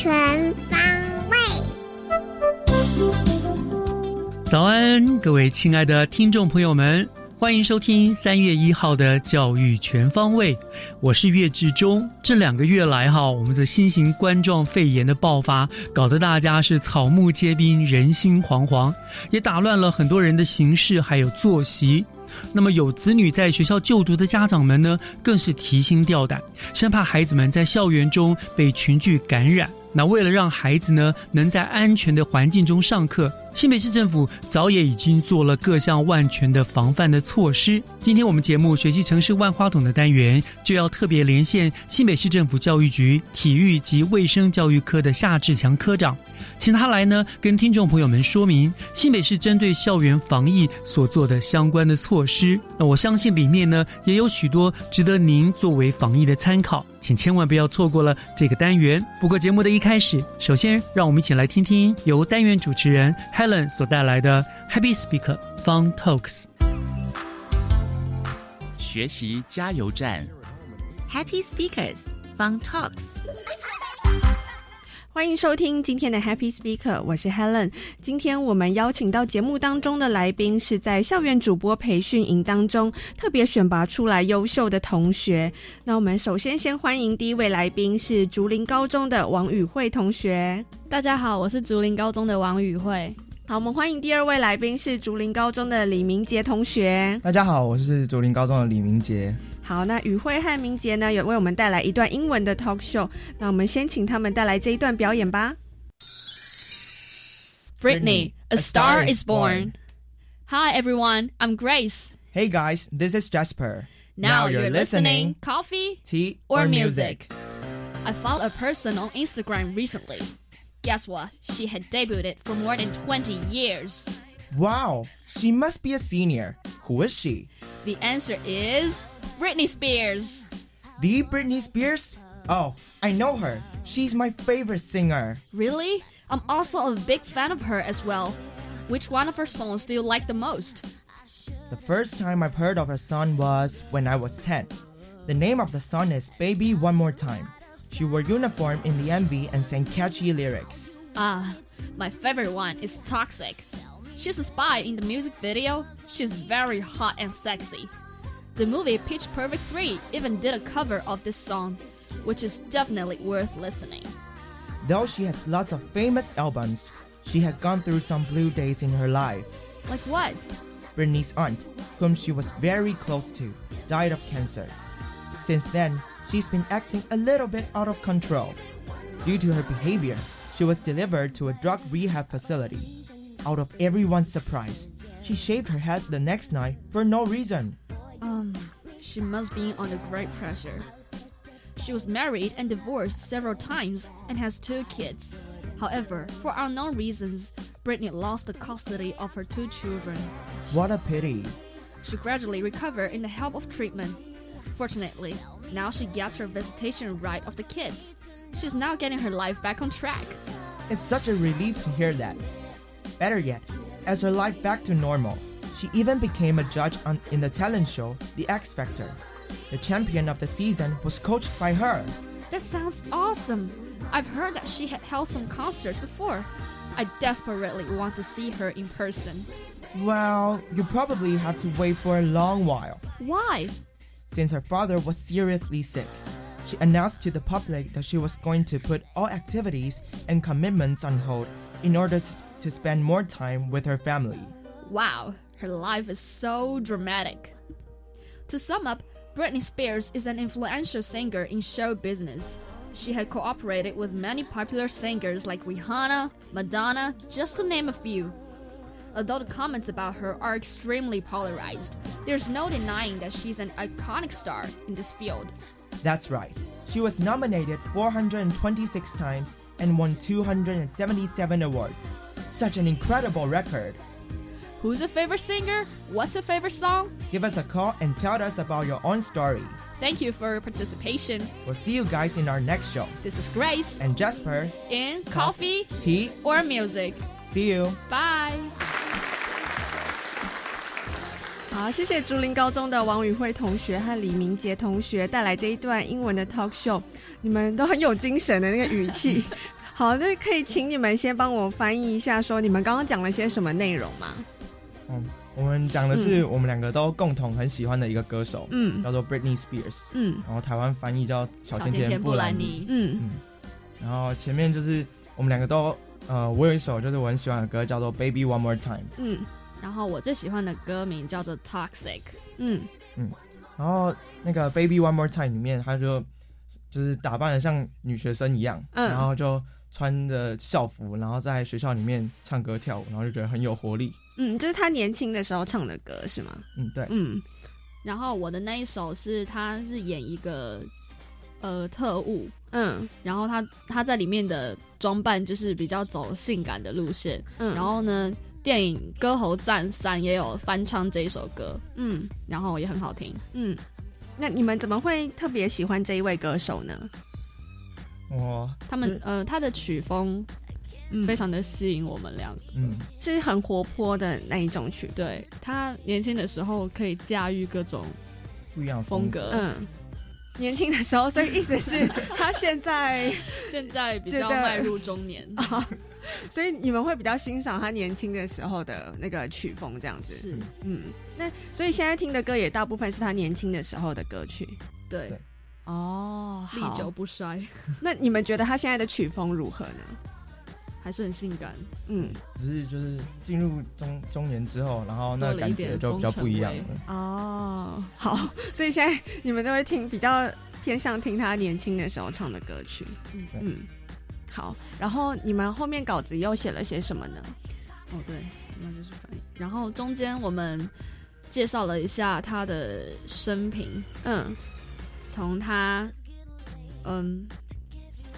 全方位。早安，各位亲爱的听众朋友们，欢迎收听三月一号的教育全方位。我是岳志忠。这两个月来，哈，我们的新型冠状肺炎的爆发，搞得大家是草木皆兵，人心惶惶，也打乱了很多人的行事还有作息。那么有子女在学校就读的家长们呢，更是提心吊胆，生怕孩子们在校园中被群聚感染。那为了让孩子呢能在安全的环境中上课，新北市政府早也已经做了各项万全的防范的措施。今天我们节目学习城市万花筒的单元，就要特别连线新北市政府教育局体育及卫生教育科的夏志强科长，请他来呢跟听众朋友们说明新北市针对校园防疫所做的相关的措施。那我相信里面呢也有许多值得您作为防疫的参考，请千万不要错过了这个单元。不过节目的一开始，首先让我们一起来听听由单元主持人 Helen 所带来的 Happy Speaker Fun Talks。学习加油站。Happy Speakers Fun Talks。欢迎收听今天的 Happy Speaker，我是 Helen。今天我们邀请到节目当中的来宾，是在校园主播培训营当中特别选拔出来优秀的同学。那我们首先先欢迎第一位来宾是竹林高中的王宇慧同学。大家好，我是竹林高中的王宇慧。好，我们欢迎第二位来宾是竹林高中的李明杰同学。大家好，我是竹林高中的李明杰。好，那宇慧和明杰呢，有为我们带来一段英文的 talk show。那我们先请他们带来这一段表演吧。Brittany, a star is born. Hi everyone, I'm Grace. Hey guys, this is Jasper. Now, you're listening. Coffee Tea or music? I followed a person on Instagram recently. Guess what? She had debuted for more than 20 years. Wow, she must be a senior. Who is she? The answer is Britney Spears. The Britney Spears? Oh, I know her. She's my favorite singer. Really? I'm also a big fan of her as well. Which one of her songs do you like the most? The first time I've heard of her song was when I was 10. The name of the song is Baby One More Time. She wore uniform in the MV and sang catchy lyrics. Ah, my favorite one is Toxic. She's a spy in the music video. She's very hot and sexy. The movie Pitch Perfect 3 even did a cover of this song, which is definitely worth listening. Though she has lots of famous albums, she had gone through some blue days in her life. Like what? Britney's aunt, whom she was very close to, died of cancer. Since then, she's been acting a little bit out of control. Due to her behavior, she was delivered to a drug rehab facility. Out of everyone's surprise, she shaved her head the next night for no reason. Um, she must be under great pressure. She was married and divorced several times and has two kids. However, for unknown reasons, Britney lost the custody of her two children. What a pity. She gradually recovered in the help of treatment. Fortunately, now she gets her visitation right of the kids. She's now getting her life back on track. It's such a relief to hear that. Better yet, as her life back to normal, she even became a judge on, in the talent show The X Factor. The champion of the season was coached by her. That sounds awesome. I've heard that she had held some concerts before. I desperately want to see her in person. Well, you probably have to wait for a long while. Why? Since her father was seriously sick, she announced to the public that she was going to put all activities and commitments on hold in order to spend more time with her family. Wow, her life is so dramatic. To sum up, Britney Spears is an influential singer in show business. She had cooperated with many popular singers like Rihanna, Madonna, just to name a few. Although the comments about her are extremely polarized, there's no denying that she's an iconic star in this field. That's right. She was nominated 426 times and won 277 awards. Such an incredible record. Who's a favorite singer? What's a favorite song? Give us a call and tell us about your own story. Thank you for your participation. We'll see you guys in our next show. This is Grace And Jasper, in Coffee Tea, or Music. See you. Bye. 好，谢谢竹林高中的王宇慧同学和李明杰同学带来这一段英文的 talk show，你们都很有精神的那个语气。好，那可以请你们先帮我翻译一下，说你们刚刚讲了些什么内容吗？嗯，我们讲的是我们两个都共同很喜欢的一个歌手，嗯叫做 Britney Spears，嗯然后台湾翻译叫小甜甜甜布兰妮。嗯然后前面就是我们两个都，呃，我有一首就是我很喜欢的歌叫做 Baby One More Time，嗯然后我最喜欢的歌名叫做 Toxic。嗯嗯然后那个 Baby One More Time 里面，他就就是打扮的像女学生一样，嗯然后就穿着校服，然后在学校里面唱歌跳舞，然后就觉得很有活力。嗯，这是他年轻的时候唱的歌是吗？嗯，对，嗯然后我的那一首是他是演一个呃特务，嗯然后他他在里面的装扮就是比较走性感的路线。嗯，然后呢，电影《歌喉战三》也有翻唱这一首歌，嗯然后也很好听。嗯，那你们怎么会特别喜欢这一位歌手呢？哇他们呃，他的曲风嗯非常的吸引我们两个。嗯，是很活泼的那一种曲。对他年轻的时候可以驾驭各种不一样风。格，嗯，年轻的时候，所以意思是他现在现在比较迈入中年。啊，所以你们会比较欣赏他年轻的时候的那个曲风，这样子。是，嗯，那所以现在听的歌也大部分是他年轻的时候的歌曲。对对，哦，历久不衰，那你们觉得他现在的曲风如何呢？还是很性感。嗯，只是就是进入中中年之后，然后那个感觉就比较不一样了。哦，好，所以现在你们都会听比较偏向听他年轻的时候唱的歌曲。嗯对嗯，好，然后你们后面稿子又写了些什么呢？哦，对，那就是翻译。然后中间我们介绍了一下他的生平，嗯从他嗯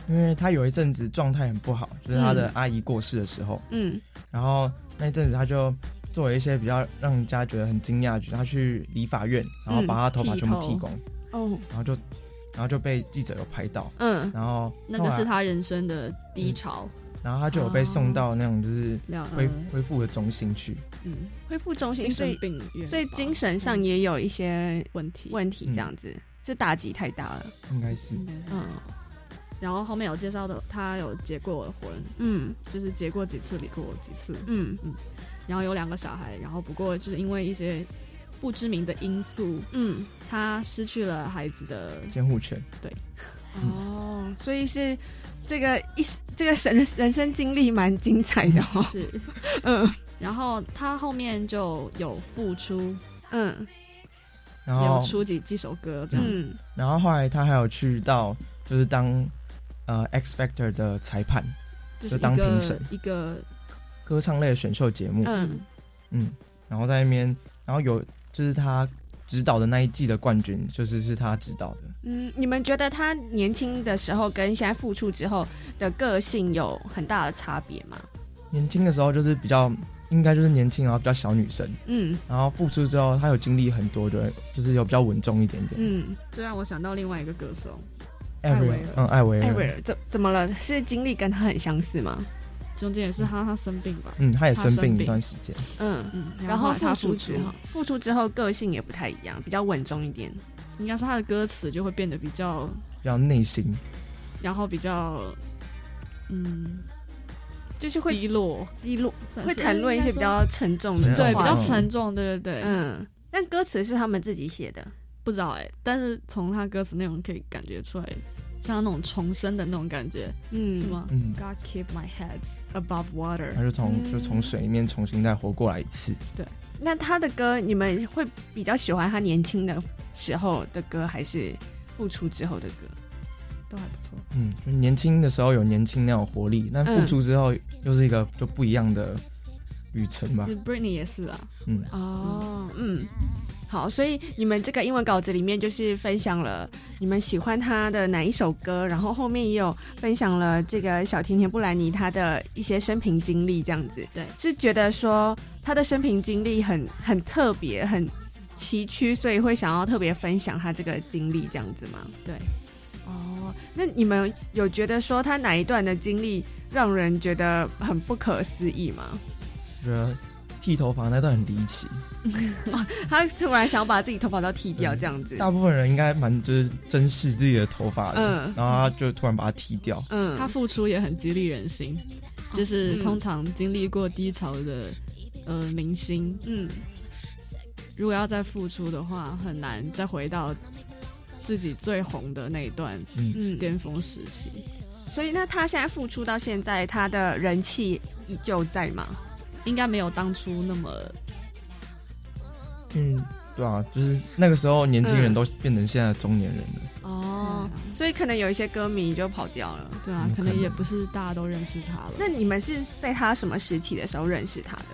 因为他有一阵子状态很不好，就是他的阿姨过世的时候，嗯。然后那一阵子他就做了一些比较让人家觉得很惊讶的举动，他去理发院，然后把他头发全部剃光，哦。然后就然后就被记者有拍到，嗯。然后那个是他人生的低潮，然后他就有被送到那种就是恢嗯恢复的中心去，嗯。恢复中心，精所以神病院，所以精神上也有一些问题问题，这样子、是打击太大了。应该是应该是。嗯然后后面有介绍的，他有结过婚，嗯。就是结过几次，离过几次，嗯。嗯。然后有两个小孩，然后不过就是因为一些不知名的因素，嗯，他失去了孩子的监护权。对。哦，所以是这个一这个人人生经历蛮精彩的哦。是，嗯。然后他后面就有付出，嗯。然后有出几几首歌这样，嗯。然后后来他还有去到就是当呃 X Factor 的裁判，就是当评审。一个歌唱类的选秀节目，嗯。嗯，然后在那边，然后有就是他指导的那一季的冠军，就是是他指导的。嗯，你们觉得他年轻的时候跟现在复出之后的个性有很大的差别吗？年轻的时候就是比较，应该就是年轻，然后比较小女生，嗯。然后复出之后，他有经历很多，就会就是有比较稳重一点点。嗯，这让我想到另外一个歌手，艾薇儿，嗯，艾薇儿，艾薇儿怎怎么了？是经历跟他很相似吗？中间也是他他生病吧，嗯，他也生病一段时间。嗯。嗯，然后他复复出之后，复出之后个性也不太一样，比较稳重一点。应该是他的歌词就会变得比较比较内心。然后比较嗯就是会低落，低落，会谈论一些比较沉重的对，比较沉重，对对对，嗯，但歌词是他们自己写的。不知道哎、但是从他歌词内容可以感觉出来，像那种重生的那种感觉，嗯，是？吗、嗯 g o d keep my head above water 他。就从嗯就从水里面重新再活过来一次。对那他的歌，你们会比较喜欢他年轻的时候的歌，还是复出之后的歌？都还不错。嗯，就年轻的时候有年轻那种活力，那嗯复出之后又是一个就不一样的旅程吧其。实 Britney 也是啊，嗯，哦，嗯，好，所以你们这个英文稿子里面就是分享了你们喜欢他的哪一首歌，然后后面也有分享了这个小甜甜布兰妮她的一些生平经历，这样子。对是觉得说她的生平经历很很特别，很崎岖，所以会想要特别分享她这个经历，这样子吗？对。哦，那你们有觉得说她哪一段的经历让人觉得很不可思议吗？觉得剃头发那段很离奇，他突然想要把自己头发都剃掉，嗯这样子。大部分人应该蛮就是珍视自己的头发的，嗯然后他就突然把它剃掉。嗯，他付出也很激励人心，就是嗯通常经历过低潮的呃明星，嗯如果要再付出的话，很难再回到自己最红的那一段嗯，嗯，巅峰时期。所以那他现在付出到现在，他的人气依旧在吗？应该没有当初那么嗯，对啊，就是那个时候年轻人嗯都变成现在的中年人了。哦所以可能有一些歌迷就跑掉了。对啊，可能也不是大家都认识他了。那你们是在他什么时期的时候认识他的？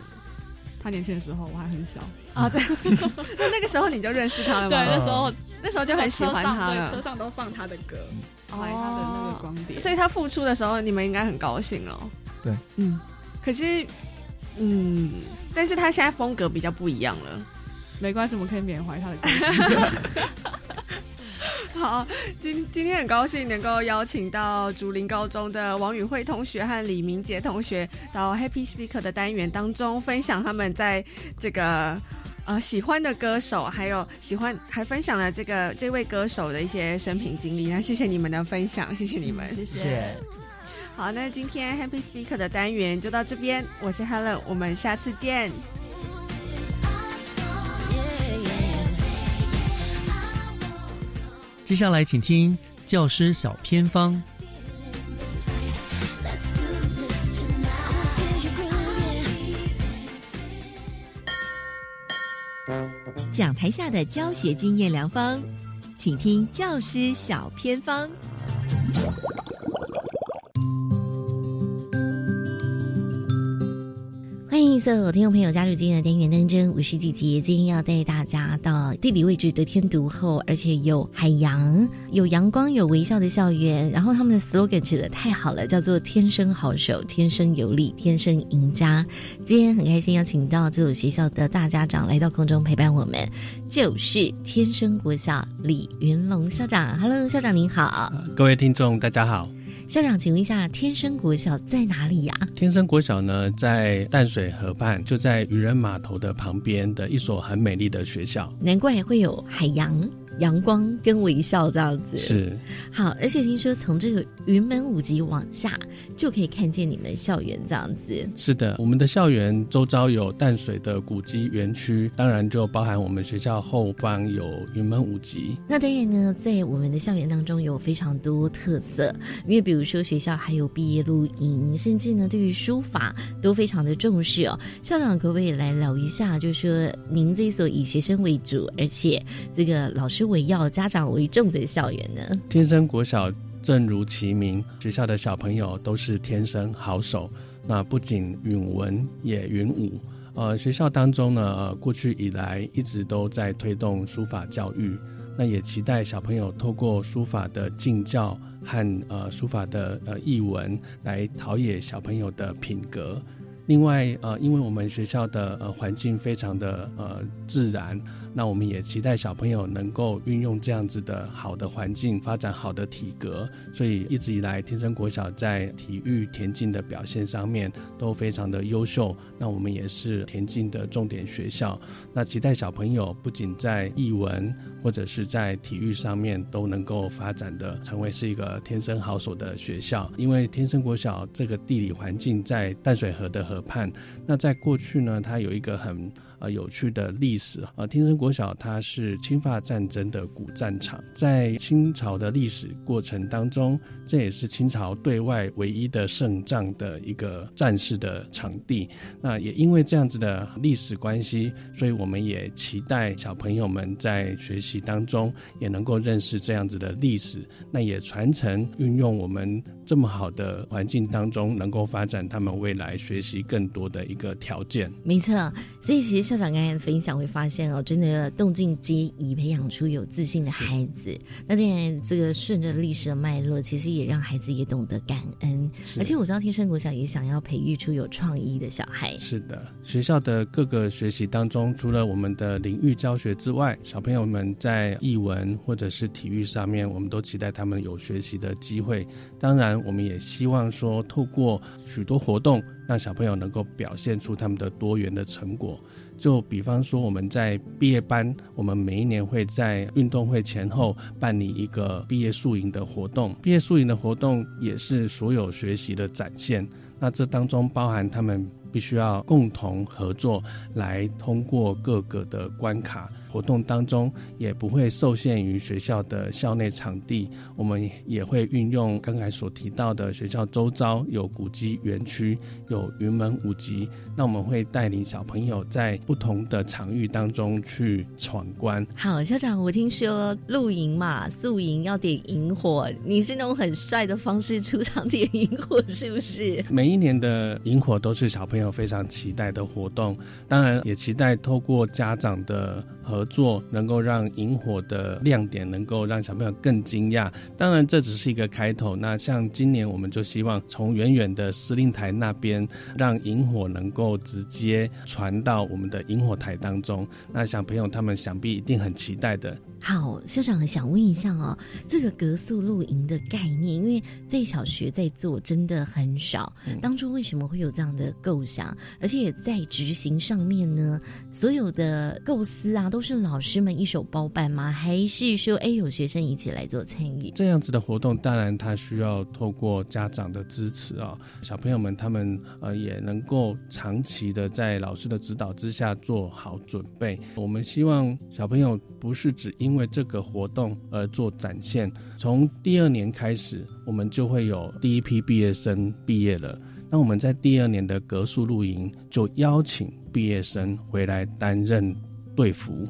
他年轻的时候我还很小，啊，对，那那个时候你就认识他了对，那时候那时候就很喜欢他车上车。上都放他的歌，哦买他的那个光碟。所以他复出的时候，你们应该很高兴哦。对，嗯，可是，嗯，但是他现在风格比较不一样了。没关系，我们可以缅怀他的歌曲。好，今今天很高兴能够邀请到竹林高中的王宇慧同学和李明杰同学到 Happy Speaker 的单元当中，分享他们在这个呃喜欢的歌手，还有喜欢还分享了这个这位歌手的一些生平经历。那谢谢你们的分享，谢谢你们。谢谢谢好，那今天 Happy Speaker 的单元就到这边，我是 Helen，我们下次见。接下来请听教师小偏方。讲台下的教学经验良方，请听教师小偏方。迎所有听众朋友加入今天的单元当中，我是姐姐。今天要带大家到地理位置得天独厚，而且有海洋、有阳光、有微笑的校园。然后他们的 slogan 取得太好了，叫做“天生好手，天生有力，天生赢家”。今天很开心邀请到这所学校的大家长来到空中陪伴我们，就是天生国小李云龙校长。Hello，校长您好。各位听众，大家好。校长，请问一下，天生国小在哪里呀、天生国小呢，在淡水河畔，就在渔人码头的旁边的一所很美丽的学校。难怪会有海洋、阳光跟微笑这样子。是，好，而且听说从这个云门舞集往下就可以看见你们校园这样子。是的，我们的校园周遭有淡水的古迹园区，当然就包含我们学校后方有云门舞集。那当然呢，在我们的校园当中有非常多特色，因为比如说学校还有毕业露营，甚至呢对于书法都非常的重视哦。校长可不可以来聊一下，就是说您这所以学生为主，而且这个老师为要、家长为重的校园呢？天生国小正如其名，学校的小朋友都是天生好手。那不仅允文，也允武。呃，学校当中呢，呃，过去以来一直都在推动书法教育。那也期待小朋友透过书法的敬教和呃书法的呃译文，来陶冶小朋友的品格。另外，呃，因为我们学校的呃环境非常的呃自然，那我们也期待小朋友能够运用这样子的好的环境，发展好的体格。所以一直以来，天生国小在体育田径的表现上面都非常的优秀。那我们也是田径的重点学校。那期待小朋友不仅在译文或者是在体育上面都能够发展的成为是一个天生好手的学校。因为天生国小这个地理环境在淡水河的河畔，那在过去呢，它有一个很。呃，有趣的历史啊，天生国小它是侵华战争的古战场，在清朝的历史过程当中，这也是清朝对外唯一的胜仗的一个战士的场地。那也因为这样子的历史关系，所以我们也期待小朋友们在学习当中也能够认识这样子的历史，那也传承运用我们这么好的环境当中，能够发展他们未来学习更多的一个条件。没错，所以其实。校长刚才的分享会发现哦，真的动静皆宜，培养出有自信的孩子。那当然，这个顺着历史的脉络，其实也让孩子也懂得感恩。而且我知道天生国小也想要培育出有创意的小孩。是的，学校的各个学习当中，除了我们的领域教学之外，小朋友们在译文或者是体育上面，我们都期待他们有学习的机会。当然，我们也希望说，透过许多活动，让小朋友能够表现出他们的多元的成果。就比方说，我们在毕业班，我们每一年会在运动会前后办理一个毕业宿营的活动。毕业宿营的活动也是所有学习的展现。那这当中包含他们必须要共同合作，来通过各个的关卡。活动当中也不会受限于学校的校内场地，我们也会运用刚才所提到的学校周遭有古迹园区，有云门舞集，那我们会带领小朋友在不同的场域当中去闯关。好，校长，我听说露营嘛，宿营要点萤火，你是那种很帅的方式出场点萤火，是不是？每一年的萤火都是小朋友非常期待的活动，当然也期待透过家长的合。作能够让萤火的亮点能够让小朋友更惊讶，当然这只是一个开头。那像今年我们就希望从远远的司令台那边，让萤火能够直接传到我们的萤火台当中。那小朋友他们想必一定很期待的。好，校长想问一下哦，这个格宿露营的概念，因为在小学在做真的很少，当初为什么会有这样的构想？而且在执行上面呢，所有的构思啊都是。是老师们一手包办吗？还是说，哎，有学生一起来做参与？这样子的活动，当然他需要透过家长的支持啊，小朋友们他们呃也能够长期的在老师的指导之下做好准备。我们希望小朋友不是只因为这个活动而做展现，从第二年开始，我们就会有第一批毕业生毕业了。那我们在第二年的格数露营，就邀请毕业生回来担任队服。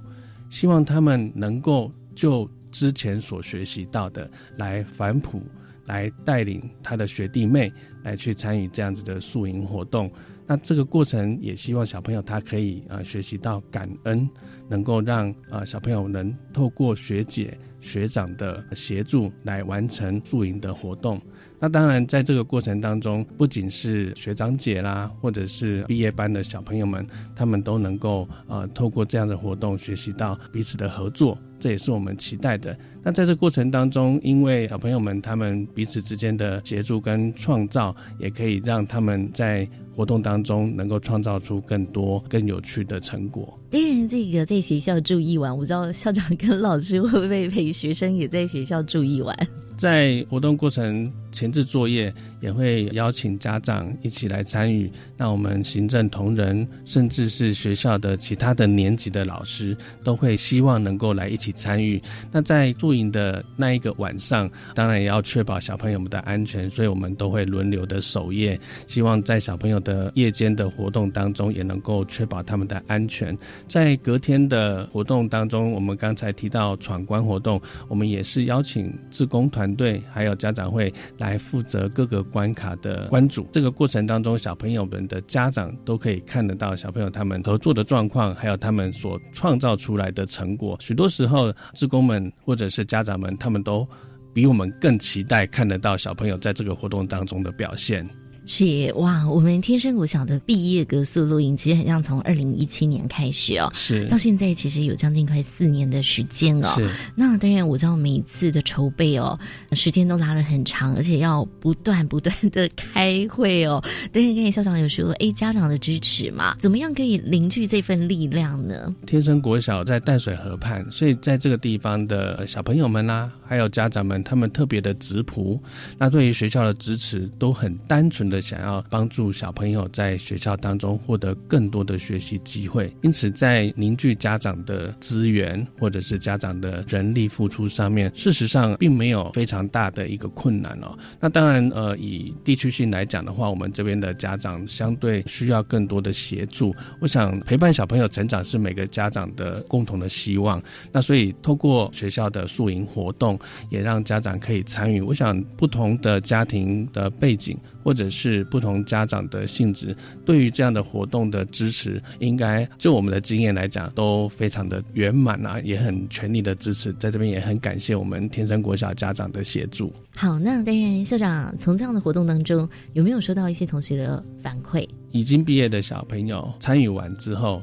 希望他们能够就之前所学习到的来反哺，来带领他的学弟妹来去参与这样子的宿营活动。那这个过程也希望小朋友他可以啊学习到感恩，能够让啊小朋友能透过学姐学长的协助来完成宿营的活动。那当然，在这个过程当中，不仅是学长姐啦，或者是毕业班的小朋友们，他们都能够呃透过这样的活动学习到彼此的合作，这也是我们期待的。那在这过程当中，因为小朋友们他们彼此之间的协助跟创造，也可以让他们在活动当中能够创造出更多更有趣的成果。当然，这个在学校住一晚，我知道校长跟老师会不会陪学生也在学校住一晚？在活动过程前置作业。也会邀请家长一起来参与，那我们行政同仁，甚至是学校的其他的年级的老师，都会希望能够来一起参与。那在驻营的那一个晚上，当然也要确保小朋友们的安全，所以我们都会轮流的守夜，希望在小朋友的夜间的活动当中，也能够确保他们的安全。在隔天的活动当中，我们刚才提到闯关活动，我们也是邀请志工团队还有家长会来来负责各个。关卡的关主，这个过程当中，小朋友们的家长都可以看得到小朋友他们合作的状况，还有他们所创造出来的成果。许多时候，职工们或者是家长们，他们都比我们更期待看得到小朋友在这个活动当中的表现。是哇，我们天生国小的毕业格宿录影，其实很像从二零一七年开始哦，是到现在其实有将近快四年的时间哦。是那当然，我知道每一次的筹备哦，时间都拉得很长，而且要不断不断的开会哦。当然，刚才校长有说，哎，家长的支持嘛，怎么样可以凝聚这份力量呢？天生国小在淡水河畔，所以在这个地方的小朋友们啦、还有家长们，他们特别的质朴，那对于学校的支持都很单纯的想要帮助小朋友在学校当中获得更多的学习机会，因此在凝聚家长的资源或者是家长的人力付出上面，事实上并没有非常大的一个困难哦。那当然，呃，以地区性来讲的话，我们这边的家长相对需要更多的协助。我想陪伴小朋友成长是每个家长的共同的希望。那所以透过学校的宿营活动，也让家长可以参与。我想不同的家庭的背景，或者是不同家长的性质，对于这样的活动的支持，应该就我们的经验来讲，都非常的圆满啊，也很全力的支持。在这边也很感谢我们天生国小家长的协助。好，那当然，校长从这样的活动当中，有没有收到一些同学的反馈？已经毕业的小朋友参与完之后，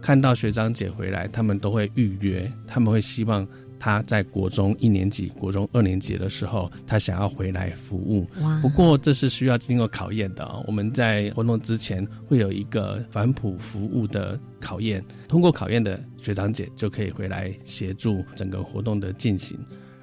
看到学长姐回来，他们都会预约，他们会希望他在国中一年级、国中二年级的时候，他想要回来服务。不过这是需要经过考验的哦。我们在活动之前会有一个反哺服务的考验，通过考验的学长姐就可以回来协助整个活动的进行。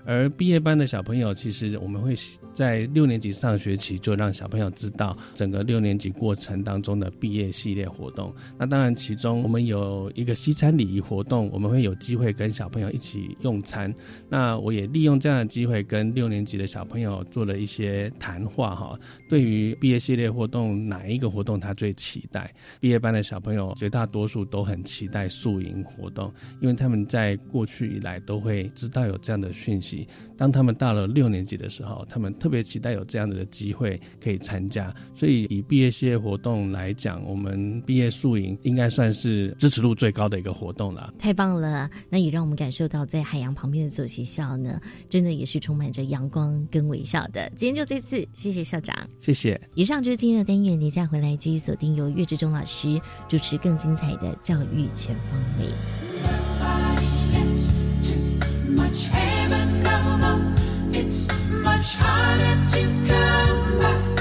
而毕业班的小朋友，其实我们会在六年级上学期就让小朋友知道整个六年级过程当中的毕业系列活动。那当然，其中我们有一个西餐礼仪活动，我们会有机会跟小朋友一起用餐。那我也利用这样的机会跟六年级的小朋友做了一些谈话哈。对于毕业系列活动，哪一个活动他最期待？毕业班的小朋友绝大多数都很期待宿营活动，因为他们在过去以来都会知道有这样的讯息。当他们到了六年级的时候，他们特别期待有这样的机会可以参加。所以以毕业系列活动来讲，我们毕业宿营应该算是支持度最高的一个活动了。太棒了！那也让我们感受到，在海洋旁边的这所学校呢，真的也是充满着阳光跟微笑的。今天就这次，谢谢校长。谢谢。以上就是今天的单元，等一下回来继续锁定由岳志忠老师主持更精彩的教育全方位。much. It's much harder to come by.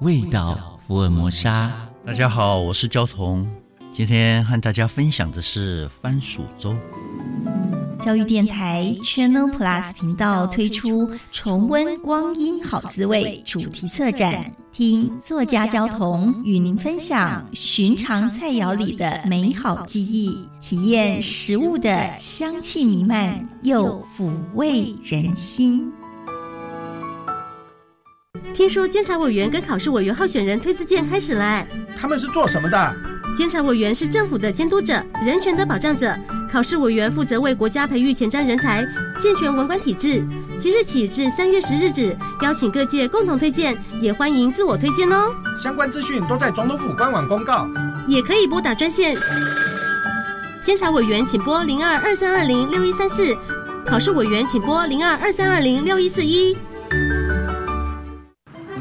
味道福尔摩沙。大家好，我是焦彤，今天和大家分享的是番薯粥。教育电台 Channel Plus 频道推出“重温光阴好滋味”主题策展，听作家焦桐与您分享寻常菜肴里的美好记忆，体验食物的香气弥漫又抚慰人心。听说监察委员跟考试委员候选人推自荐开始了，他们是做什么的？监察委员是政府的监督者、人权的保障者，考试委员负责为国家培育前瞻人才，健全文官体制。即日起至三月十日止，邀请各界共同推荐，也欢迎自我推荐哦。相关资讯都在总统府官网公告，也可以拨打专线。监察委员请拨零二二三二零六一三四，考试委员请拨零二二三二零六一四一。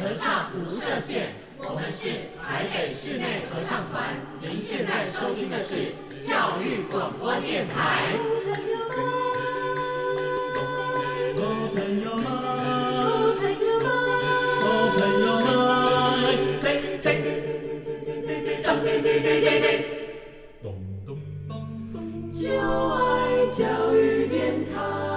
合唱无设限，我们是台北室内合唱团。您现在收听的是教育广播电台。就爱教育电台。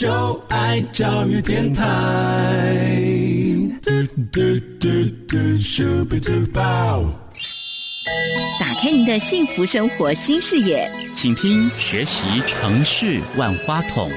就爱教育电台。嘟嘟嘟嘟，Super Duper。打开您的幸福生活新视野，请听学习城市万花筒。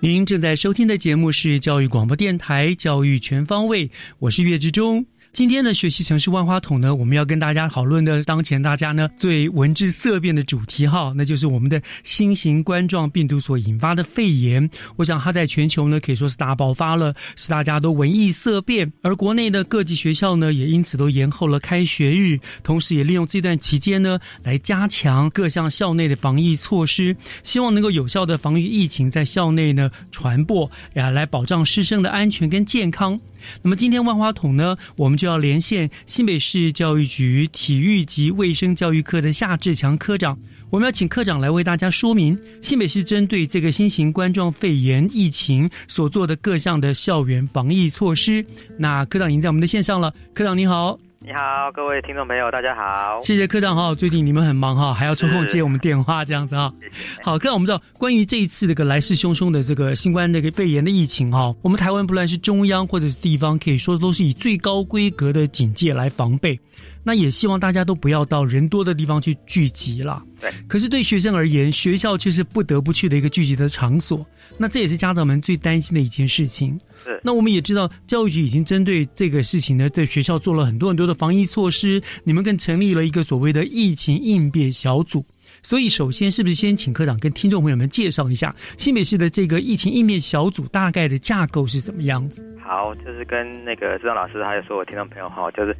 您正在收听的节目是教育广播电台《教育全方位》，我是岳志忠。今天的学习城市万花筒呢，我们要跟大家讨论的当前大家呢最闻之色变的主题哈，那就是我们的新型冠状病毒所引发的肺炎。我想它在全球呢可以说是大爆发了，使大家都闻异色变。而国内的各级学校呢也因此都延后了开学日，同时也利用这段期间呢来加强各项校内的防疫措施，希望能够有效的防御疫情在校内呢传播，呀来保障师生的安全跟健康。那么今天万花筒呢，我们就要连线新北市教育局体育及卫生教育科的夏志强科长，我们要请科长来为大家说明新北市针对这个新型冠状肺炎疫情所做的各项的校园防疫措施。那科长已经在我们的线上了，科长你好。你好，各位听众朋友，大家好。谢谢科长哈，最近你们很忙哈，还要抽空接我们电话这样子哈。好，科长，我们知道关于这一次这个来势汹汹的这个新冠这个肺炎的疫情哈，我们台湾不论是中央或者是地方，可以说都是以最高规格的警戒来防备。那也希望大家都不要到人多的地方去聚集了。对。可是对学生而言，学校却是不得不去的一个聚集的场所。那这也是家长们最担心的一件事情。是。那我们也知道，教育局已经针对这个事情呢，对学校做了很多很多的防疫措施。你们更成立了一个所谓的疫情应变小组。所以，首先是不是先请科长跟听众朋友们介绍一下新北市的这个疫情应变小组大概的架构是怎么样子？好，就是跟那个志章老师还有所有听众朋友哈，就是。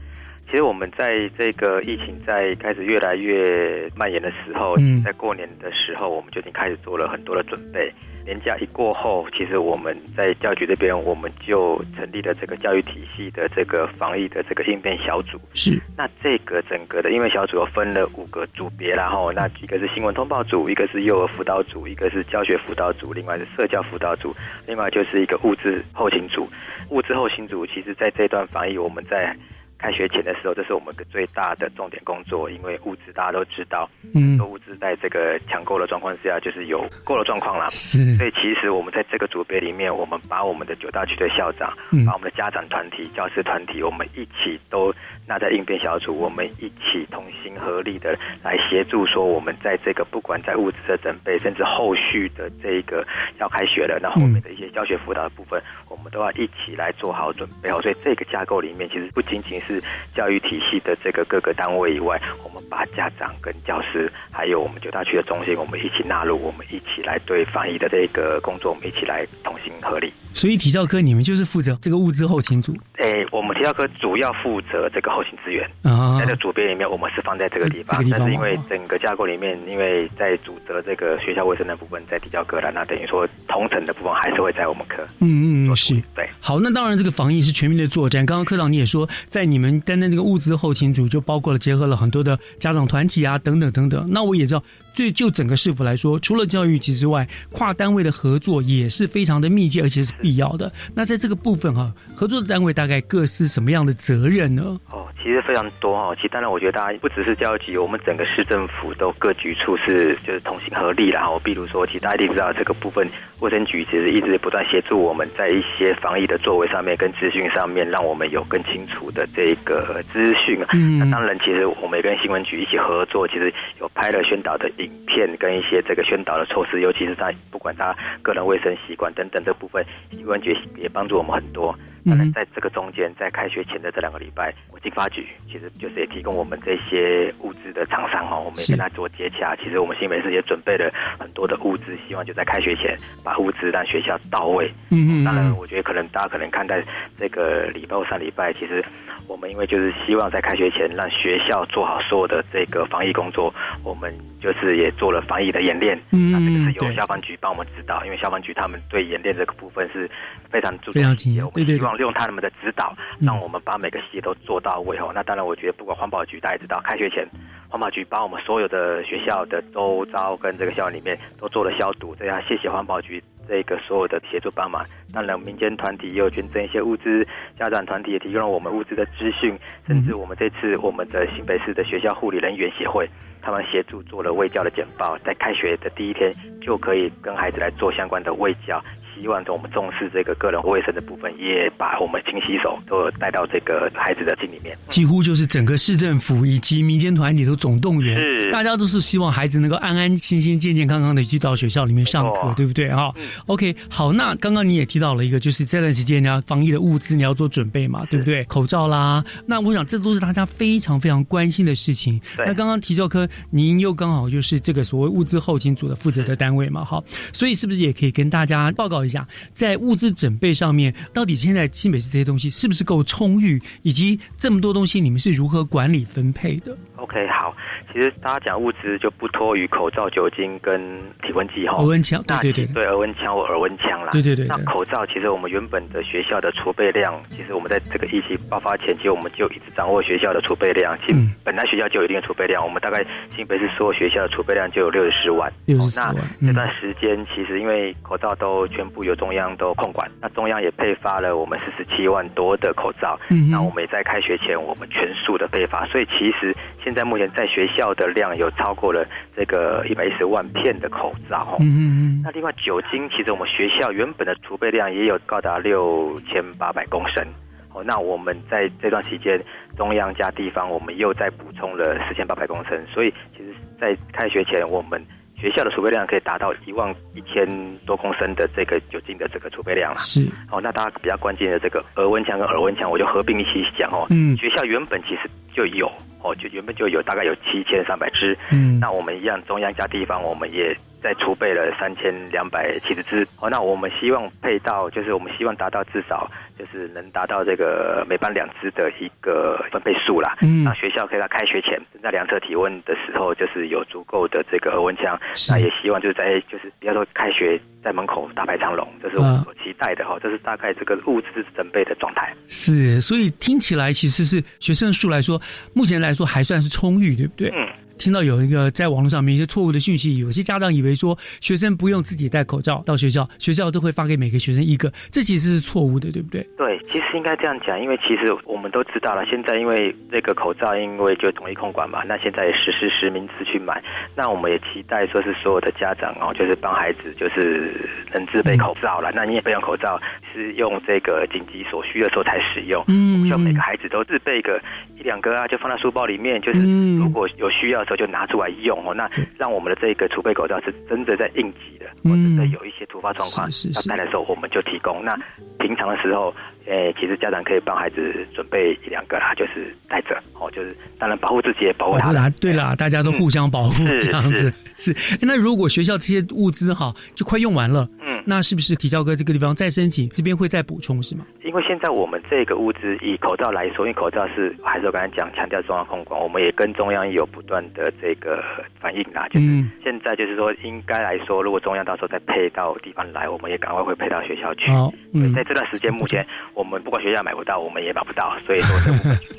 其实我们在这个疫情在开始越来越蔓延的时候，嗯在过年的时候，我们就已经开始做了很多的准备。年假一过后，其实我们在教育局这边，我们就成立了这个教育体系的这个防疫的这个应变小组。是。那这个整个的应变小组又分了五个组别，然后那一个是新闻通报组，一个是幼儿辅导组，一个是教学辅导组，另外是社交辅导组，另外就是一个物资后勤组。物资后勤组，其实在这段防疫，我们在开学前的时候，这是我们最大的重点工作，因为物资大家都知道，嗯，物资在这个抢购的状况之下，就是有购的状况啦。是，所以其实我们在这个组别里面，我们把我们的九大区的校长，嗯把我们的家长团体、教师团体，我们一起都纳在应变小组，我们一起同心合力的来协助，说我们在这个不管在物资的准备，甚至后续的这个要开学了，那后面的一些教学辅导的部分，我们都要一起来做好准备哦。所以这个架构里面，其实不仅仅是教育体系的这个各个单位以外，我们把家长跟教师，还有我们九大区的中心，我们一起纳入，我们一起来对防疫的这个工作，我们一起来同心合力。所以体教科你们就是负责这个物资后勤组。诶，我们体教科主要负责这个后勤资源。啊，在这个组别里面，我们是放在这个地方，这个地方但是因为整个架构里面，因为在主责这个学校卫生的部分在体教科了，那等于说同层的部分还是会在我们科。嗯嗯是。对。好，那当然这个防疫是全民的作战。刚刚科长你也说，在你们我们担任这个物资后勤组，就包括了结合了很多的家长团体啊，等等等等。那我也知道，最就整个市府来说，除了教育局之外，跨单位的合作也是非常的密切，而且是必要的。那在这个部分哈、合作的单位大概各是什么样的责任呢？哦，其实非常多哈。其实当然，我觉得大家不只是教育局，我们整个市政府都各局处是就是同心合力然后，比如说，其实大家一定知道这个部分，卫生局其实一直不断协助我们在一些防疫的作为上面跟资讯上面，让我们有更清楚的这一个资讯啊。嗯那当然，其实我们也跟新闻局一起合作，其实有拍了宣导的影片跟一些这个宣导的措施，尤其是在不管他个人卫生习惯等等这部分，新闻局也帮助我们很多。当然，在这个中间，在开学前的这两个礼拜，我经发局其实就是也提供我们这些物资的厂商哦，我们也跟他做接洽。其实我们新北市也准备了很多的物资，希望就在开学前把物资让学校到位。嗯嗯当然，我觉得可能大家可能看待这个礼拜或上礼拜，其实我们因为就是希望在开学前让学校做好所有的这个防疫工作，我们就是也做了防疫的演练。嗯那这个是由消防局帮我们指导，因为消防局他们对演练这个部分是非常注重非常细节，紧对对对我们希望用他们的指导，让我们把每个细节都做到位哦。那当然，我觉得不管环保局，大家也知道，开学前环保局把我们所有的学校的周遭跟这个校园里面都做了消毒，这样谢谢环保局这个所有的协助帮忙。当然，民间团体也有捐赠一些物资，家长团体也提供了我们物资的资讯，甚至我们这次我们的新北市的学校护理人员协会。他们协助做了卫教的简报，在开学的第一天就可以跟孩子来做相关的卫教，希望我们重视这个个人卫生的部分，也把我们勤洗手都有带到这个孩子的心里面。几乎就是整个市政府以及民间团体都总动员，是大家都是希望孩子能够安安心心、健健康康的去到学校里面上课，对不对哈、OK，好，那刚刚你也提到了一个，就是这段时间你要防疫的物资你要做准备嘛，对不对？口罩啦，那我想这都是大家非常非常关心的事情。对那刚刚提教科，您又刚好就是这个所谓物资后勤组的负责的单位嘛，好，所以是不是也可以跟大家报告一下，在物资准备上面，到底现在新北市这些东西是不是够充裕，以及这么多东西你们是如何管理分配的？OK，好，其实大家讲物资就不脱于口罩、酒精跟体温计哈。额温枪对那对对对额温枪或耳温枪啦。对对对对那口罩其实我们原本的学校的储备量，其实我们在这个疫情爆发前，其实我们就一直掌握学校的储备量。其实嗯本来学校就有一定的储备量，我们大概新北市所有学校的储备量就有六十四万。64那万这段时间其实因为口罩都全部由中央都控管，那中央也配发了我们四十七万多的口罩。嗯哼那我们也在开学前我们全数的配发，所以其实现在目前在学校的量有超过了这个一百一十万片的口罩。哦嗯嗯那另外酒精，其实我们学校原本的储备量也有高达六千八百公升。哦，那我们在这段期间，中央加地方，我们又再补充了四千八百公升，所以其实，在开学前，我们学校的储备量可以达到一万一千多公升的这个酒精的这个储备量了。是哦，那大家比较关键的这个额温枪跟耳温枪，我就合并一起讲哦。嗯学校原本其实就有哦，就原本就有大概有七千三百支。嗯那我们一样，中央加地方，我们也再储备了三千两百七十只。哦，那我们希望配到，就是我们希望达到至少就是能达到这个每班两只的一个分配数啦。嗯那学校可以在开学前在量测体温的时候，就是有足够的这个额温枪。是那也希望就是在就是不要说开学在门口大排长龙，这是我们所期待的哈、哦。这是大概这个物资准备的状态。是，所以听起来其实是学生数来说，目前来说还算是充裕，对不对？嗯。听到有一个在网络上面一些错误的讯息，有些家长以为说学生不用自己戴口罩到学校，学校都会发给每个学生一个，这其实是错误的，对不对？对，其实应该这样讲，因为其实我们都知道了，现在因为这个口罩，因为就统一控管嘛，那现在也实施实名制去买，那我们也期待说是所有的家长哦，就是帮孩子就是能自备口罩了，那你也备用口罩，是用这个紧急所需的时候才使用。嗯希望每个孩子都自备个一两个啊，就放在书包里面，就是嗯如果有需要的时候就拿出来用哦，那让我们的这个储备口罩是真的在应急的，或嗯者有一些突发状况要带的时候，我们就提供。那平常的时候，诶，其实家长可以帮孩子准备一两个啦，就是带着哦，就是当然保护自己也保护他对啦，大家都互相保护是这样子是。诶那如果学校这些物资哈就快用完了，嗯，那是不是体教哥这个地方再申请，这边会再补充是吗？因为现在我们这个物资以口罩来说，因为口罩是还是我刚才讲强调中央控管，我们也跟中央有不断的这个反应啦。就是嗯现在就是说，应该来说，如果中央到时候再配到地方来，我们也赶快会配到学校去。好，嗯在这段时间，目前我们不管学校买不到，我们也买不到，所以说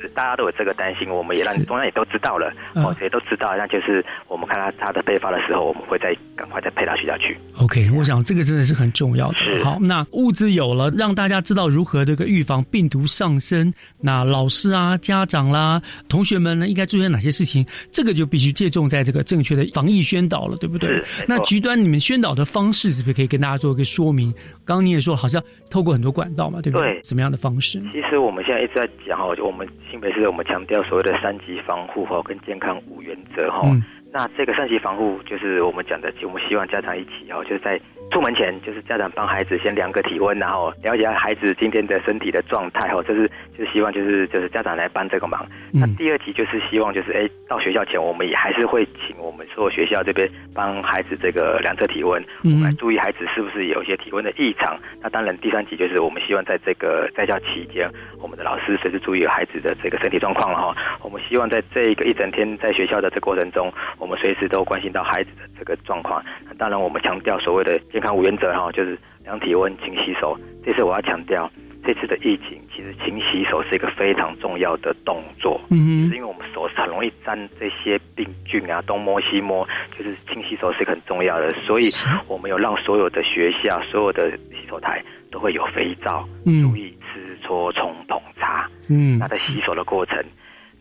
是大家都有这个担心，我们也让中央也都知道了，嗯哦，也都知道，那就是我们看他他的配发的时候，我们会再赶快再配到学校去。OK，我想这个真的是很重要的。是好，那物资有了，让大家知道如何这个预防病毒上升。那老师啊、家长啦、同学们呢，应该注意哪些事情？这个就必须借重在这个正确的防疫宣导了，对不对？那极端你们宣导的方式是不是可以跟大家做一个说明？刚刚你也说，好像透过很多管道嘛，对不对？对什么样的方式？其实我们现在一直在讲哦，就我们新北市我们强调所谓的三级防护哈，跟健康五原则哈。嗯那这个三级防护就是我们讲的，我们希望家长一起哦，就是在出门前，就是家长帮孩子先量个体温，然后了解下孩子今天的身体的状态哦，这是就是希望就是就是家长来帮这个忙。那第二级就是希望就是哎，到学校前我们也还是会请我们所有学校这边帮孩子这个量测体温，我们来注意孩子是不是有一些体温的异常。那当然第三级就是我们希望在这个在校期间，我们的老师随时注意孩子的这个身体状况了哈。我们希望在这个一整天在学校的这过程中，我们随时都关心到孩子的这个状况。那当然我们强调所谓的健康五原则哈，就是量体温、勤洗手。这次我要强调。这次的疫情，其实勤洗手是一个非常重要的动作。嗯就是因为我们手很容易沾这些病菌啊，东摸西摸，就是勤洗手是一个很重要的。所以我们有让所有的学校、所有的洗手台都会有肥皂，嗯注意吃搓冲捧擦。嗯那在洗手的过程，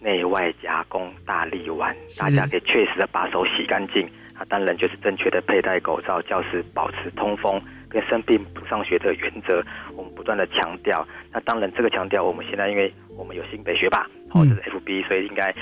内外夹攻大力丸，大家可以确实的把手洗干净。那当然就是正确的佩戴口罩，教室保持通风，跟生病不上学的原则，我们不断的强调。那当然这个强调，我们现在因为我们有新北学霸，嗯。或者是 FB，所以应该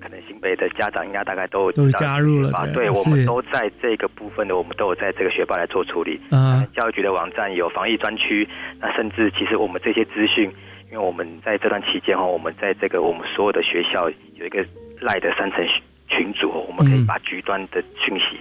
可能新北的家长应该大概都加入了吧，对对，我们都在这个部分的，我们都有在这个学霸来做处理。嗯。教育局的网站有防疫专区，那甚至其实我们这些资讯，因为我们在这段期间哈，我们在这个我们所有的学校有一个赖的三层群组，我们可以把局端的讯息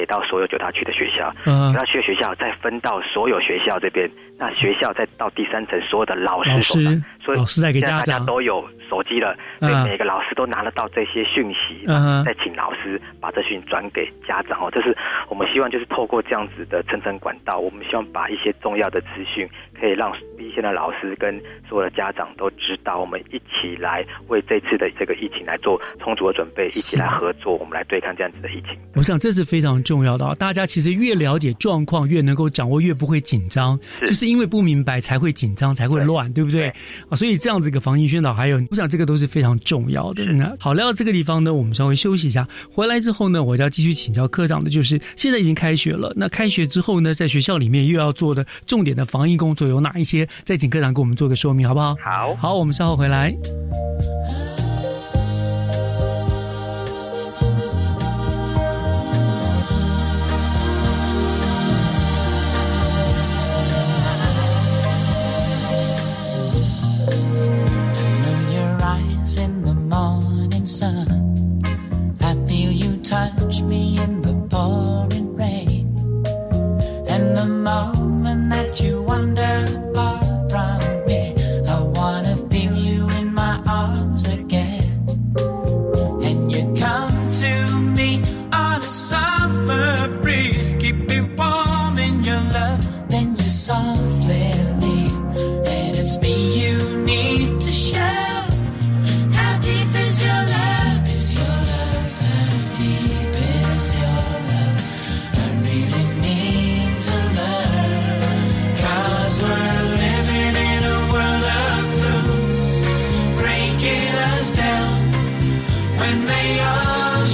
给到所有九大区的学校，嗯。九大区的学校再分到所有学校这边，那学校再到第三层所有的老师手上师，所以老师在给现在大家家长都有手机了，所以嗯每个老师都拿得到这些讯息，嗯哼再请老师把这讯转给家长哦。这是我们希望就是透过这样子的层层管道，我们希望把一些重要的资讯可以让一线的老师跟所有的家长都知道，我们一起来为这次的这个疫情来做充足的准备，一起来合作，我们来对抗这样子的疫情。我想这是非常重要的啊！大家其实越了解状况，越能够掌握，越不会紧张。就是因为不明白才会紧张，才会乱，对不对？啊，所以这样子一个防疫宣导，还有我想这个都是非常重要的。那好，来到这个地方呢，我们稍微休息一下。回来之后呢，我就要继续请教科长的，就是现在已经开学了，那开学之后呢，在学校里面又要做的重点的防疫工作有哪一些？再请科长给我们做个说明，好不好？好，好，我们稍后回来。Sun. I feel you touch me in the pouring rain. And the moment when they all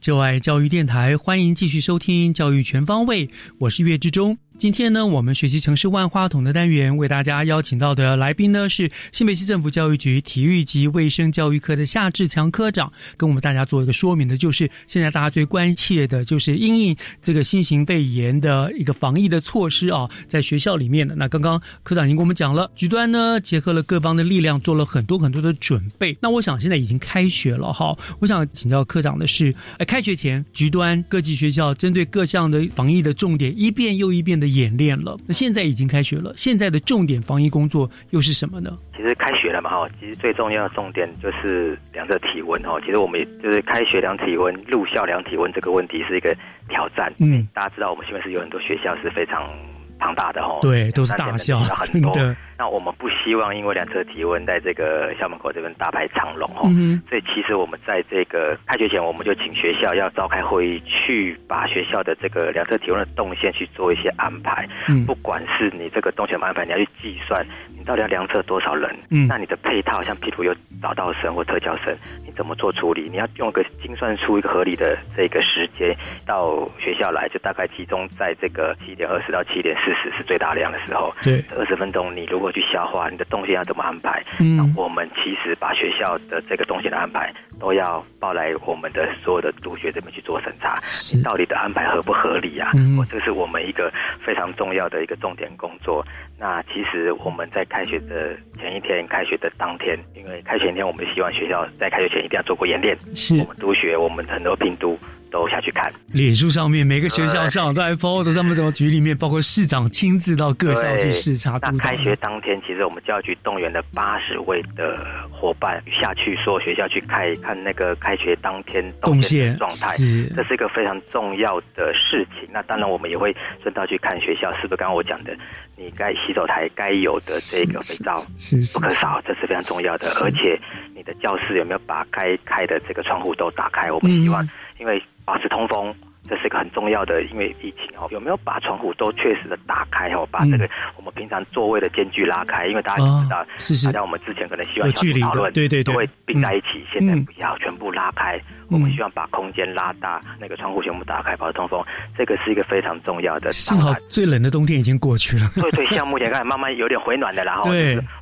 就爱教育电台，欢迎继续收听教育全方位，我是岳志忠。今天呢，我们学习城市万花筒的单元，为大家邀请到的来宾呢是新北市政府教育局体育及卫生教育科的夏志强科长，跟我们大家做一个说明的，就是现在大家最关切的就是因应这个新型肺炎的一个防疫的措施啊，在学校里面的。那刚刚科长已经跟我们讲了，局端呢结合了各方的力量，做了很多很多的准备。那我想现在已经开学了哈，我想请教科长的是，哎，开学前局端各级学校针对各项的防疫的重点一遍又一遍的演练了。那现在已经开学了，现在的重点防疫工作又是什么呢？其实开学了嘛哈，其实最重要的重点就是量着体温哈。其实我们也就是开学量体温、入校量体温这个问题是一个挑战。嗯，大家知道我们现在是有很多学校是非常庞大的哈，对，都是大校，很多。那我们不希望因为量测体温在这个校门口这边大排长龙哦，嗯所以其实我们在这个开学前，我们就请学校要召开会议，去把学校的这个量测体温的动线去做一些安排。嗯不管是你这个动线的安排，你要去计算你到底要量测多少人，嗯那你的配套像譬如有早到生或特教生，你怎么做处理？你要用个精算出一个合理的这个时间到学校来，就大概集中在这个七点二十到七点四十是最大量的时候。对，二十分钟你如果去消化，你的动线要怎么安排？嗯那我们其实把学校的这个动线的安排都要报来我们的所有的督学这边去做审查，是你到底的安排合不合理啊？嗯哦这是我们一个非常重要的一个重点工作。那其实我们在开学的前一天、开学的当天，因为开学前一天我们希望学校在开学前一定要做过演练，是我们督学，我们很多评督都下去看。脸书上面每个学校校长都在 PO 的，他们怎么局里面，包括市长亲自到各校去视察。那开学当天，其实我们教育局动员了八十位的伙伴下去所有学校去看一看那个开学当天动线状态是，这是一个非常重要的事情。那当然，我们也会顺道去看学校，是不是刚刚我讲的，你该洗手台该有的这个肥皂是是不可少，这是非常重要的。而且你的教室有没有把该开的这个窗户都打开？我们希望，因为保持通风。这是一个很重要的，因为疫情哦，有没有把窗户都确实的打开哦，把这个我们平常座位的间距拉开，因为大家都知道，是是大家我们之前可能希望有距离讨论，对对对都会并在一起，现在嗯不要全部拉开，我们希望把空间拉大，那个窗户全部打开，保持通风，这个是一个非常重要的。幸好最冷的冬天已经过去了。对对，像目前看慢慢有点回暖的，然后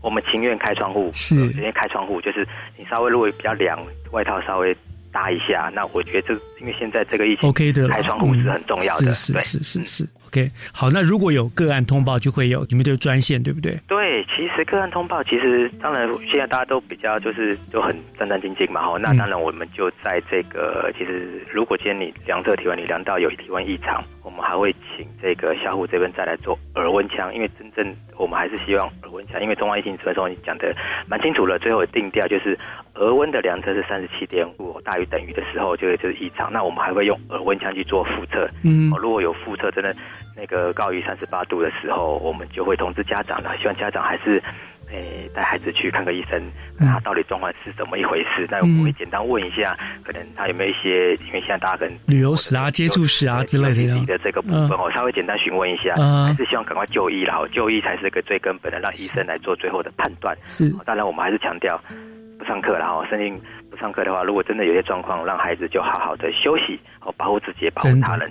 我们情愿开窗户，是直接开窗户，就是你稍微如果比较凉，外套稍微搭一下，那我觉得这因为现在这个疫情 OK 的，开窗户是很重要的，是是是 OK。好，那如果有个案通报，就会有你们的专线，对不对？对，其实个案通报，其实当然现在大家都比较就是都很战战兢兢嘛，哈。嗯那当然我们就在这个，其实如果今天你量测体温，你量到有体温异常，我们还会请这个小虎这边再来做耳温枪，因为真正我们还是希望耳温枪，因为中央疫情指挥中心讲的蛮清楚了，最后定调就是额温的量测是三十七点五大于等于的时候，就就是异常，那我们还会用耳温枪去做复测，嗯哦，如果有复测真的那个高于三十八度的时候，我们就会通知家长了，希望家长还是。诶，带孩子去看个医生，看他到底状况是怎么一回事。那我们会简单问一下，可能他有没有一些，因为现在大家可能旅游史啊、接触史啊之类的这样。的这个部分哦，稍微简单询问一下，嗯还是希望赶快就医啦。哦就医才是个最根本的，让医生来做最后的判断。是哦当然，我们还是强调不上课了哈，生病不上课的话，如果真的有些状况，让孩子就好好的休息，哦，保护自己，也保护他人，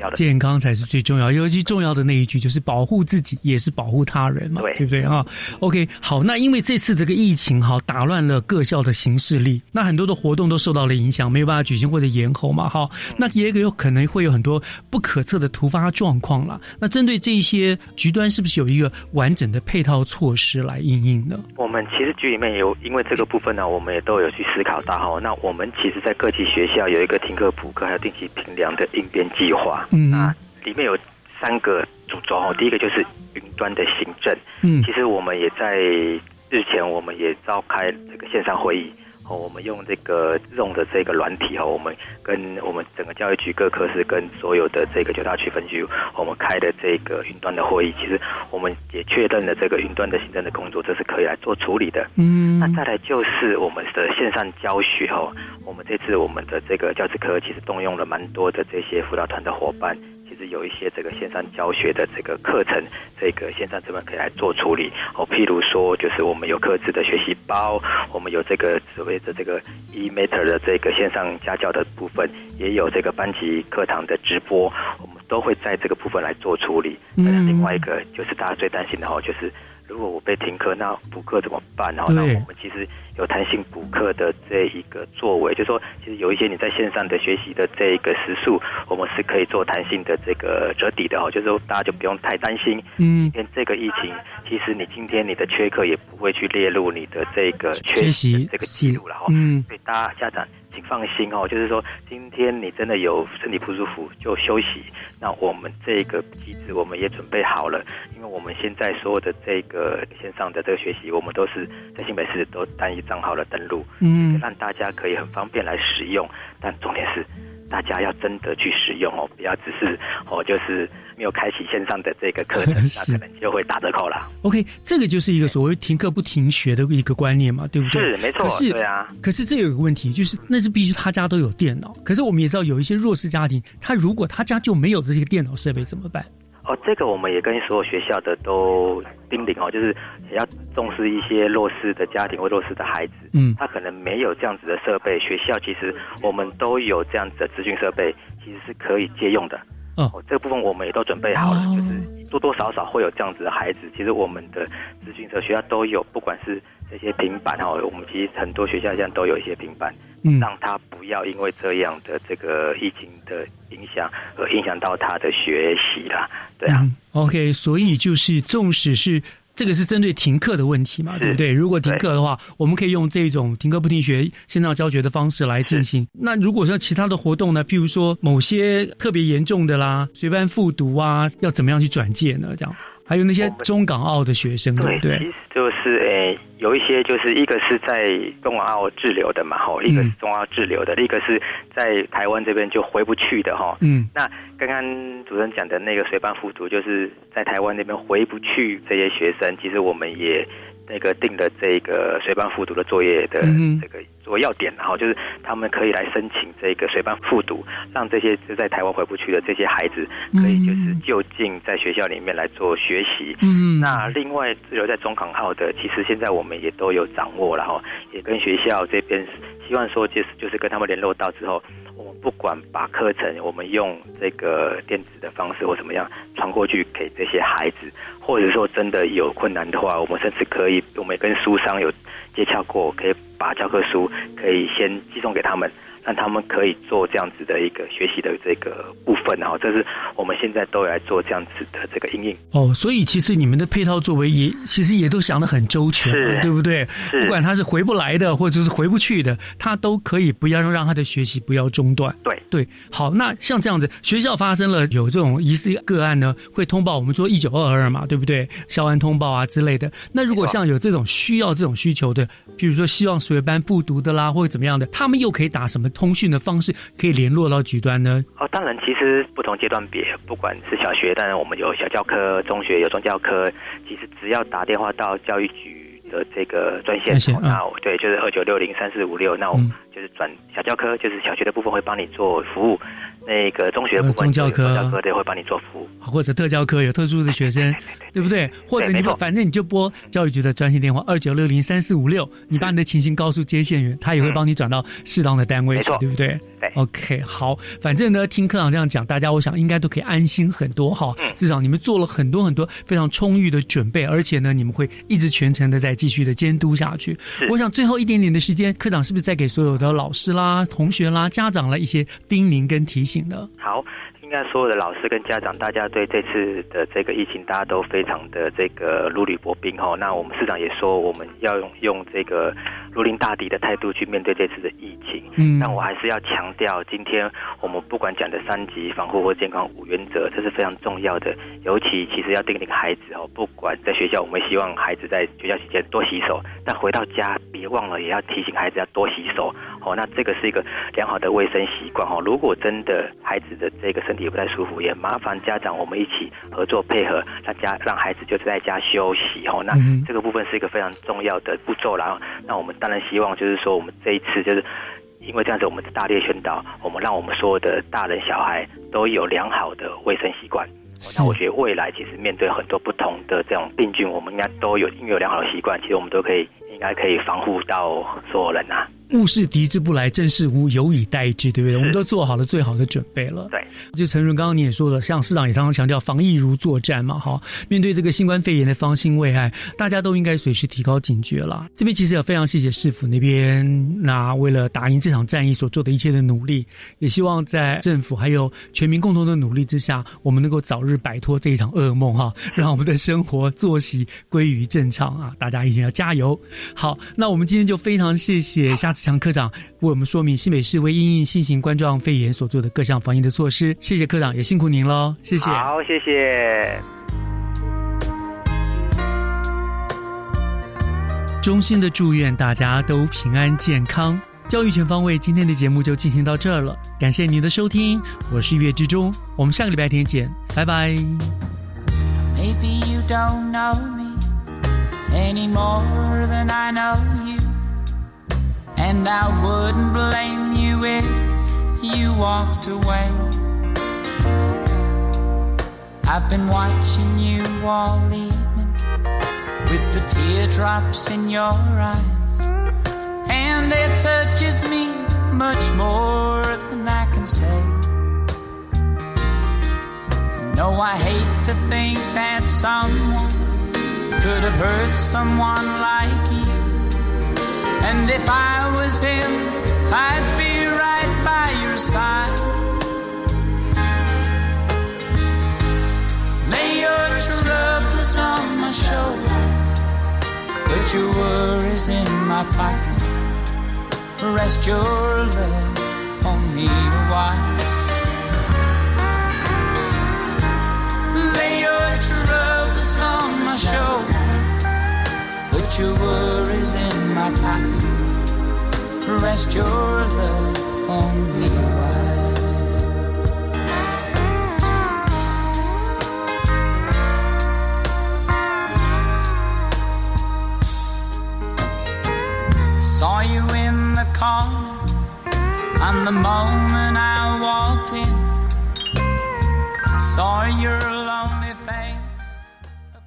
要的。健康才是最重要，尤其重要的那一句就是保护自己，也是保护他人嘛，对不对啊？OK，好，那因为这次这个疫情哈，打乱了各校的行事力，那很多的活动都受到了影响，没有办法举行或者延后嘛，哈，那也有可能会有很多不可测的突发状况了。那针对这一些局端，是不是有一个完整的配套措施来应应呢？我们其实局里面有，因为这个部分呢，我们也都有去思考到哈。那我们其实，在各级学校有一个停课补课还有定期评量的应变计划。嗯那里面有三个主轴哦，第一个就是云端的行政。嗯其实我们也在日前，我们也召开这个线上会议。哦，我们用这个用的这个软体哦，我们跟我们整个教育局各科室跟所有的这个九大区分局，我们开的这个云端的会议，其实我们也确认了这个云端的行政的工作，这是可以来做处理的。嗯那再来就是我们的线上教学哦，我们这次我们的这个教职科其实动用了蛮多的这些辅导团的伙伴，其实有一些这个线上教学的这个课程，这个线上这边可以来做处理哦。譬如说，就是我们有各自的学习包，我们有这个所谓的这个 e-matter 的这个线上家教的部分，也有这个班级课堂的直播，我们都会在这个部分来做处理。嗯另外一个就是大家最担心的哦，就是如果我被停课，那补课怎么办？哦，对那我们其实有弹性补课的这一个作为，就是说，其实有一些你在线上的学习的这一个时数，我们是可以做弹性的这个折抵的哈，就是说大家就不用太担心。嗯今天这个疫情，其实你今天你的缺课也不会去列入你的这个缺缺席这个记录了哈。嗯所以大家家长请放心哦，就是说今天你真的有身体不舒服就休息。那我们这个机制我们也准备好了，因为我们现在所有的这个线上的这个学习，我们都是在新北市都单一账号的登录，嗯让大家可以很方便来使用。但重点是。大家要真的去使用哦，不要只是哦，就是没有开启线上的这个课程，那可能就会打折扣了。OK，这个就是一个所谓停课不停学的一个观念嘛，对不对？是没错可是对啊。可是这有一个问题，就是那是必须他家都有电脑。可是我们也知道有一些弱势家庭，他如果他家就没有这些电脑设备怎么办？哦，这个我们也跟所有学校的都叮咛哦，就是也要重视一些弱势的家庭或弱势的孩子。嗯他可能没有这样子的设备，学校其实我们都有这样子的资讯设备，其实是可以借用的。哦，这个部分我们也都准备好了，就是多多少少会有这样子的孩子。其实我们的咨询者学校都有，不管是这些平板哈，我们其实很多学校现在都有一些平板，嗯让他不要因为这样的这个疫情的影响而影响到他的学习啦。对啊，嗯 OK，所以就是纵使是。这个是针对停课的问题嘛，对不对？如果停课的话，我们可以用这种停课不停学线上教学的方式来进行。那如果说其他的活动呢，譬如说某些特别严重的啦，随班复读啊，要怎么样去转介呢？这样？还有那些中港澳的学生，对不对？就是诶、有一些就是一个是在中港澳滞留的嘛，吼，一个是中澳滞留的，一个是在台湾这边就回不去的，哈。嗯，那刚刚主任讲的那个随班复读，就是在台湾那边回不去这些学生，其实我们也那个定的这个随班复读的作业的嗯这个作要点，然后就是他们可以来申请这个随班复读，让这些就在台湾回不去的这些孩子，可以就是就近在学校里面来做学习。嗯那另外留在中港号的，其实现在我们也都有掌握了哈，也跟学校这边希望说就是就是跟他们联络到之后，我们不管把课程我们用这个电子的方式或怎么样传过去给这些孩子，或者说真的有困难的话，我们甚至可以，我们也跟书商有接洽过，可以把教科书可以先寄送给他们。让他们可以做这样子的一个学习的这个部分，然后这是我们现在都来做这样子的这个应用。哦，所以其实你们的配套作为也其实也都想得很周全对不对？不管他是回不来的，或者是回不去的，他都可以不要让他的学习不要中断。对对，好，那像这样子，学校发生了有这种疑似个案呢，会通报我们说一九二二嘛，对不对？校安通报啊之类的。那如果像有这种需要这种需求的，比如说希望水班复读的啦，或者怎么样的，他们又可以打什么通讯的方式可以联络到局端呢？哦，当然，其实不同阶段别，不管是小学，当然我们有小教科；中学有中教科。其实只要打电话到教育局的这个专线，那我对，就是二九六零三四五六，那我们就是转小教科，就是小学的部分会帮你做服务。那个中学的部分，中教科中教科对会帮你做服务。或者特教科有特殊的学生，对不对？或者你不，反正你就拨教育局的专线电话二九六零三四五六，你把你的情形告诉接线员，他也会帮你转到适当的单位去，对不对？对，OK，好，反正呢，听科长这样讲，大家我想应该都可以安心很多哈。至少你们做了很多很多非常充裕的准备，而且呢，你们会一直全程的在继续的监督下去。我想最后一点点的时间，科长是不是再给所有的老师啦、同学啦、家长啦一些叮咛跟提醒呢？好。应该所有的老师跟家长，大家对这次的这个疫情，大家都非常的这个如履薄冰哈。那我们市长也说，我们要用用这个如临大敌的态度去面对这次的疫情。嗯，但我还是要强调，今天我们不管讲的三级防护或健康五原则，这是非常重要的。尤其其实要叮咛孩子哦，不管在学校，我们希望孩子在学校期间多洗手，但回到家别忘了也要提醒孩子要多洗手哦。那这个是一个良好的卫生习惯哦。如果真的孩子的这个身体也不太舒服，也麻烦家长我们一起合作配合，让家让孩子就是在家休息哦。那这个部分是一个非常重要的步骤然后，那我们当然希望就是说，我们这一次就是因为这样子，我们大力宣导，我们让我们所有的大人小孩都有良好的卫生习惯。那我觉得未来其实面对很多不同的这种病菌，我们应该都有因为有良好的习惯，其实我们都可以应该可以防护到所有人啊。物是敌之不来，正是无有以待之，对不对？我们都做好了最好的准备了。对，就陈润刚刚你也说了，像市长也常常强调，防疫如作战嘛，哈。面对这个新冠肺炎的方兴未艾，大家都应该随时提高警觉了。这边其实也非常谢谢市府那边，那为了打赢这场战役所做的一切的努力，也希望在政府还有全民共同的努力之下，我们能够早日摆脱这一场噩梦哈，让我们的生活作息归于正常啊！大家一定要加油。好，那我们今天就非常谢谢夏志强科长为我们说明新北市为因应新型冠状肺炎所做的各项防疫的措施。谢谢科长，也辛苦您喽，谢谢。好，谢谢。衷心的祝愿大家都平安健康。教育全方位，今天的节目就进行到这儿了，感谢您的收听，我是月之中，我们下个礼拜天见，拜拜。Maybe you don't know me any more than I know you. And I wouldn't blame you if you walked away. I've been watching you all evening with the teardrops in your eyes. And it touches me much more than I can say. No, I hate to think that someone could have hurt someone like you. And if I was him, I'd be right by your side. Lay your troubles on my shoulder, put your worries in my pocket. Rest your love on me a while. Lay your troubles on my shoulder. Your worries in my pocket. Rest your love on me while. Saw you in the car, and the moment I walked in, saw your